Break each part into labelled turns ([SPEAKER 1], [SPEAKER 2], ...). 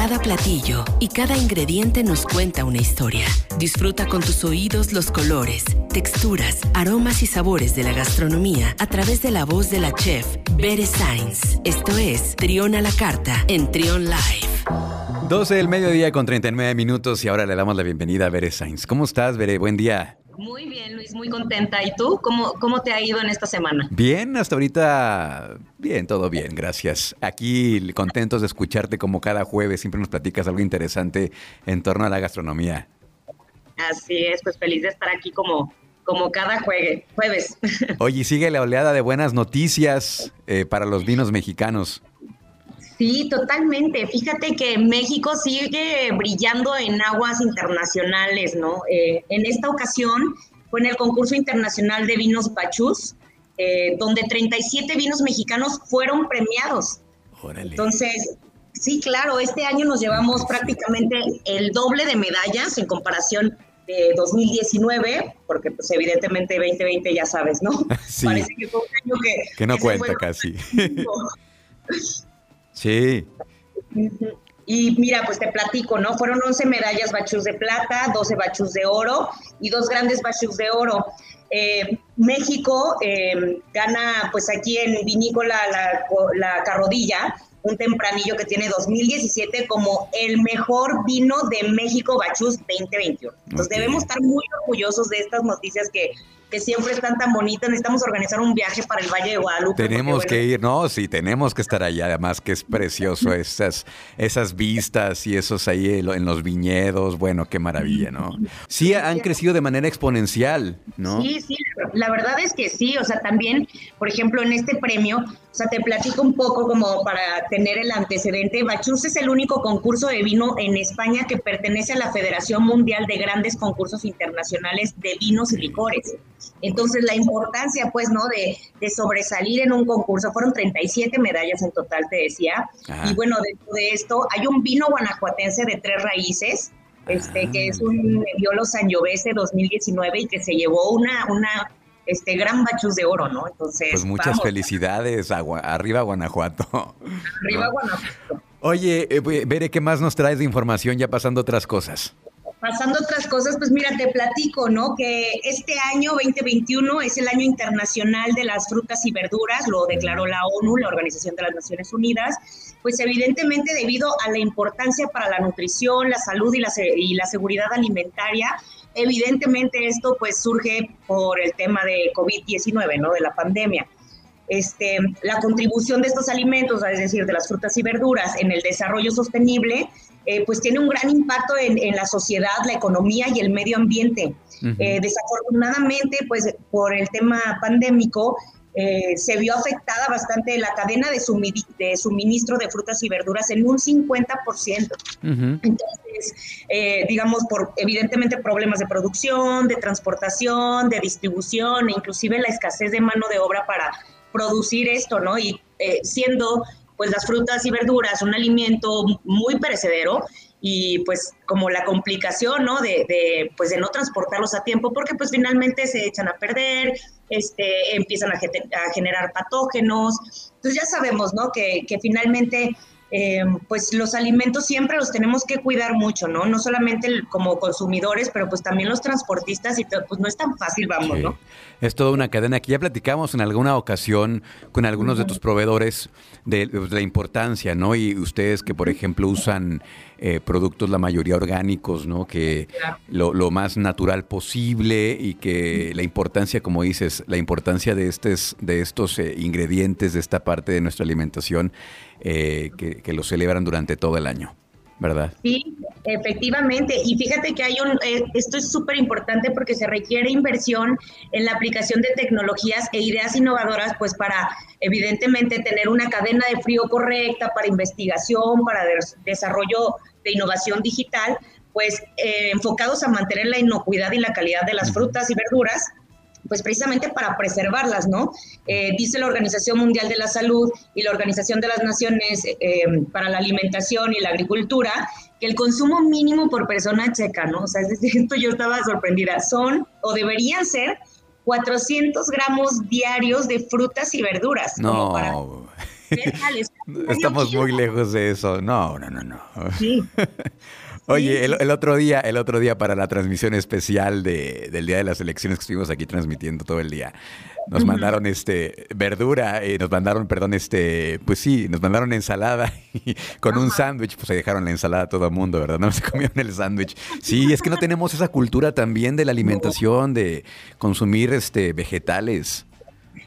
[SPEAKER 1] Cada platillo y cada ingrediente nos cuenta una historia. Disfruta con tus oídos los colores, texturas, aromas y sabores de la gastronomía a través de la voz de la chef Bere Sainz. Esto es Trión a la Carta en Trión Live.
[SPEAKER 2] 12 del mediodía con 39 minutos y ahora le damos la bienvenida a Bere Sainz. ¿Cómo estás, Bere? Buen día.
[SPEAKER 3] Muy bien, Luis, muy contenta. ¿Y tú? ¿Cómo, cómo te ha ido en esta semana?
[SPEAKER 2] Bien, hasta ahorita, bien, todo bien, gracias. Aquí contentos de escucharte como cada jueves, siempre nos platicas algo interesante en torno a la gastronomía.
[SPEAKER 3] Así es, pues feliz de estar aquí como, como cada jueves.
[SPEAKER 2] Oye, sigue la oleada de buenas noticias eh, para los vinos mexicanos.
[SPEAKER 3] Sí, totalmente. Fíjate que México sigue brillando en aguas internacionales, ¿no? Eh, en esta ocasión fue en el concurso internacional de vinos Pachus, eh, donde 37 vinos mexicanos fueron premiados. Órale. Entonces, sí, claro, este año nos llevamos prácticamente el doble de medallas en comparación de 2019, porque pues evidentemente 2020 ya sabes, ¿no?
[SPEAKER 2] Sí. Parece que fue un año que... Que no cuenta casi. Sí.
[SPEAKER 3] Y mira, pues te platico, ¿no? Fueron 11 medallas bachus de plata, 12 bachus de oro y dos grandes bachus de oro. Eh, México eh, gana, pues aquí en Vinícola la, la Carrodilla, un tempranillo que tiene 2017 como el mejor vino de México Bachus 2021. Entonces debemos estar muy orgullosos de estas noticias que que siempre están tan bonitas. Necesitamos organizar un viaje para el Valle de Guadalupe.
[SPEAKER 2] Tenemos que ir, no, sí, tenemos que estar allá. Además que es precioso esas, esas vistas y esos ahí en los viñedos. Bueno, qué maravilla, ¿no? Sí, han crecido de manera exponencial, ¿no?
[SPEAKER 3] Sí, sí, la verdad es que sí. O sea, también, por ejemplo, en este premio, o sea, te platico un poco como para tener el antecedente. Bachus es el único concurso de vino en España que pertenece a la Federación Mundial de Grandes Concursos Internacionales de Vinos y Licores. Entonces, la importancia, pues, ¿no? De, sobresalir en un concurso, fueron 37 medallas en total, te decía. Y bueno, dentro de esto hay un vino guanajuatense de tres raíces, este, que es un Nebbiolo Sangiovese 2019 y que se llevó una, una este gran bachus de oro, ¿no? Entonces,
[SPEAKER 2] pues muchas felicidades, arriba Guanajuato.
[SPEAKER 3] Arriba Guanajuato.
[SPEAKER 2] Oye, eh, veré qué más nos traes de información ya pasando otras cosas.
[SPEAKER 3] Pasando otras cosas, pues mira, te platico, ¿no? Que este año 2021 es el año internacional de las frutas y verduras, lo declaró la ONU, la Organización de las Naciones Unidas, pues evidentemente debido a la importancia para la nutrición, la salud y la, y la seguridad alimentaria, evidentemente esto pues surge por el tema de COVID-19, ¿no? De la pandemia. Este, la contribución de estos alimentos, es decir, de las frutas y verduras en el desarrollo sostenible, eh, pues tiene un gran impacto en, la sociedad, la economía y el medio ambiente. Eh, desafortunadamente, pues por el tema pandémico, eh, se vio afectada bastante la cadena de, de, suministro de frutas y verduras en un 50%. Entonces, digamos, por evidentemente problemas de producción, de transportación, de distribución e inclusive la escasez de mano de obra para producir esto, ¿no? Y siendo pues las frutas y verduras, un alimento muy perecedero y pues como la complicación, ¿no? De, pues de no transportarlos a tiempo porque pues finalmente se echan a perder, este, empiezan a, generar patógenos. Entonces ya sabemos, ¿no? Que, que finalmente eh, pues los alimentos siempre los tenemos que cuidar mucho, ¿no? No solamente como consumidores, pero pues también los transportistas y pues no es tan fácil, vamos, ¿no?
[SPEAKER 2] Es toda una cadena que ya platicamos en alguna ocasión con algunos de tus proveedores de, la importancia, ¿no? Y ustedes que, por ejemplo, usan eh, productos la mayoría orgánicos, ¿no? Que lo, más natural posible y que la importancia, como dices, la importancia de, estos, de estos eh, ingredientes, de esta parte de nuestra alimentación, eh, que, lo celebran durante todo el año. ¿verdad?
[SPEAKER 3] Sí, efectivamente. Y fíjate que hay un, eh, esto es súper importante porque se requiere inversión en la aplicación de tecnologías e ideas innovadoras, pues para evidentemente tener una cadena de frío correcta, para investigación, para desarrollo de innovación digital, pues eh, enfocados a mantener la inocuidad y la calidad de las frutas y verduras pues precisamente para preservarlas, ¿no? Eh, dice la Organización Mundial de la Salud y la Organización de las Naciones eh, para la Alimentación y la Agricultura que el consumo mínimo por persona checa, ¿no? O sea, es decir, esto yo estaba sorprendida, son o deberían ser 400 gramos diarios de frutas y verduras.
[SPEAKER 2] No. Estamos muy lejos de eso. No, no, no, no. Sí. Oye, el, otro día, el otro día para la transmisión especial de, del día de las elecciones que estuvimos aquí transmitiendo todo el día, nos mandaron este verdura, y nos mandaron, perdón, este, pues sí, nos mandaron ensalada y con un sándwich, pues se dejaron la ensalada a todo el mundo, ¿verdad? No se comieron el sándwich. Sí, es que no tenemos esa cultura también de la alimentación, de consumir este vegetales.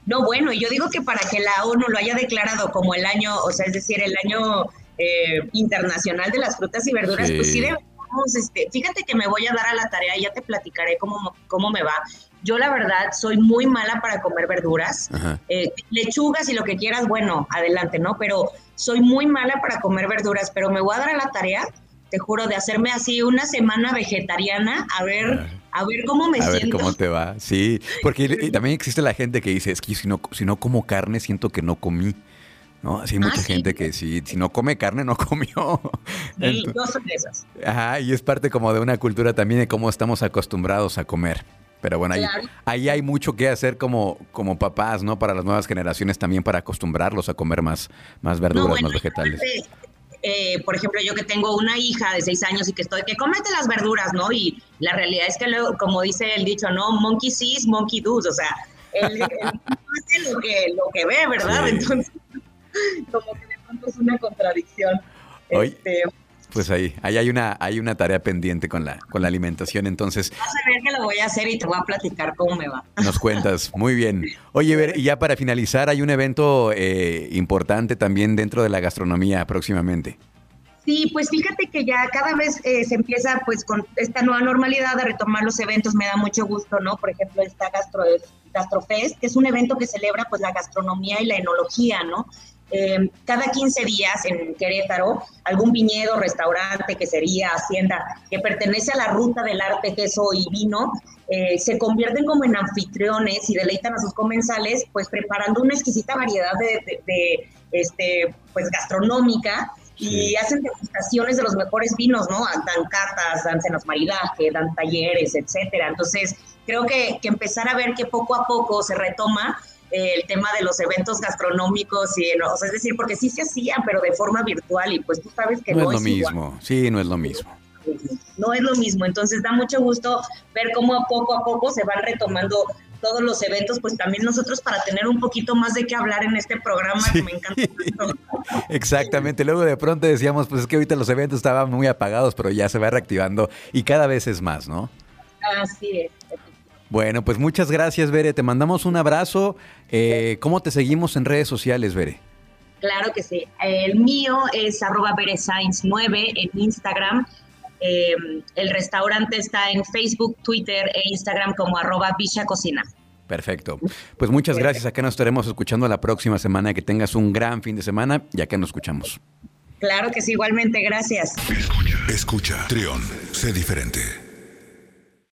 [SPEAKER 3] No, bueno, yo digo que para que la ONU lo haya declarado como el año, o sea, es decir, el año eh, internacional de las frutas y verduras, pues sí debemos, este, fíjate que me voy a dar a la tarea, ya te platicaré cómo, cómo me va. Yo la verdad soy muy mala para comer verduras, eh, lechugas y lo que quieras, bueno, adelante, ¿no? Pero soy muy mala para comer verduras, pero me voy a dar a la tarea, te juro, de hacerme así una semana vegetariana, a ver, a ver cómo me siento. A ver
[SPEAKER 2] cómo te va, sí, porque también existe la gente que dice, es que si no, si no como carne siento que no comí. ¿No? Así hay mucha ah, gente que si, si no come carne, no comió.
[SPEAKER 3] Sí, no son esas.
[SPEAKER 2] Ajá, y es parte como de una cultura también de cómo estamos acostumbrados a comer. Pero bueno, ahí, ahí hay mucho que hacer como, como papás, ¿no? Para las nuevas generaciones también, para acostumbrarlos a comer más, más verduras, más vegetales.
[SPEAKER 3] Eh, por ejemplo, yo que tengo una hija de seis años y que estoy, que comete las verduras, ¿no? Y la realidad es que, luego, como dice el dicho, ¿no? Monkey sees, monkey does, o sea, él, hace lo que, lo que ve, ¿verdad? Entonces, como que de pronto es una contradicción. Este,
[SPEAKER 2] pues ahí, ahí hay una, hay una tarea pendiente con la, con la alimentación, entonces.
[SPEAKER 3] Vas a ver que lo voy a hacer y te voy a platicar cómo me va.
[SPEAKER 2] Nos cuentas, muy bien. Oye, ver, y ya para finalizar, hay un evento eh, importante también dentro de la gastronomía próximamente.
[SPEAKER 3] Sí, pues fíjate que ya cada vez eh, se empieza pues con esta nueva normalidad de retomar los eventos, me da mucho gusto, ¿no? Por ejemplo, esta Gastro, Gastrofest, que es un evento que celebra pues la gastronomía y la enología, ¿no? Eh, cada 15 días en Querétaro, algún viñedo, restaurante, que sería hacienda, que pertenece a la ruta del arte, queso y vino, eh, se convierten como en anfitriones y deleitan a sus comensales, pues preparando una exquisita variedad de, este, pues gastronómica y hacen degustaciones de los mejores vinos, ¿no? Dan catas, dan cenas maridaje, dan talleres, etcétera. Entonces, creo que, que empezar a ver que poco a poco se retoma el tema de los eventos gastronómicos y o sea, es decir, porque sí se hacían, pero de forma virtual y pues tú sabes que no,
[SPEAKER 2] no es lo mismo. Sí, no es lo mismo.
[SPEAKER 3] No es lo mismo, entonces da mucho gusto ver cómo poco a poco se van retomando todos los eventos, pues también nosotros para tener un poquito más de qué hablar en este programa que me encanta.
[SPEAKER 2] Exactamente, luego de pronto decíamos, pues es que ahorita los eventos estaban muy apagados, pero ya se va reactivando y cada vez es más, ¿no?
[SPEAKER 3] Así es.
[SPEAKER 2] Bueno, pues muchas gracias, Bere. Te mandamos un abrazo. Eh, ¿Cómo te seguimos en redes sociales, Bere?
[SPEAKER 3] Claro que sí. El mío es arroba 9 en Instagram. Eh, el restaurante está en Facebook, Twitter e Instagram como arroba Villa Cocina.
[SPEAKER 2] Perfecto. Pues muchas gracias. Acá nos estaremos escuchando la próxima semana. Que tengas un gran fin de semana y acá nos escuchamos.
[SPEAKER 3] Claro que sí, igualmente. Gracias.
[SPEAKER 4] Escucha. Escucha. Trión. Sé diferente.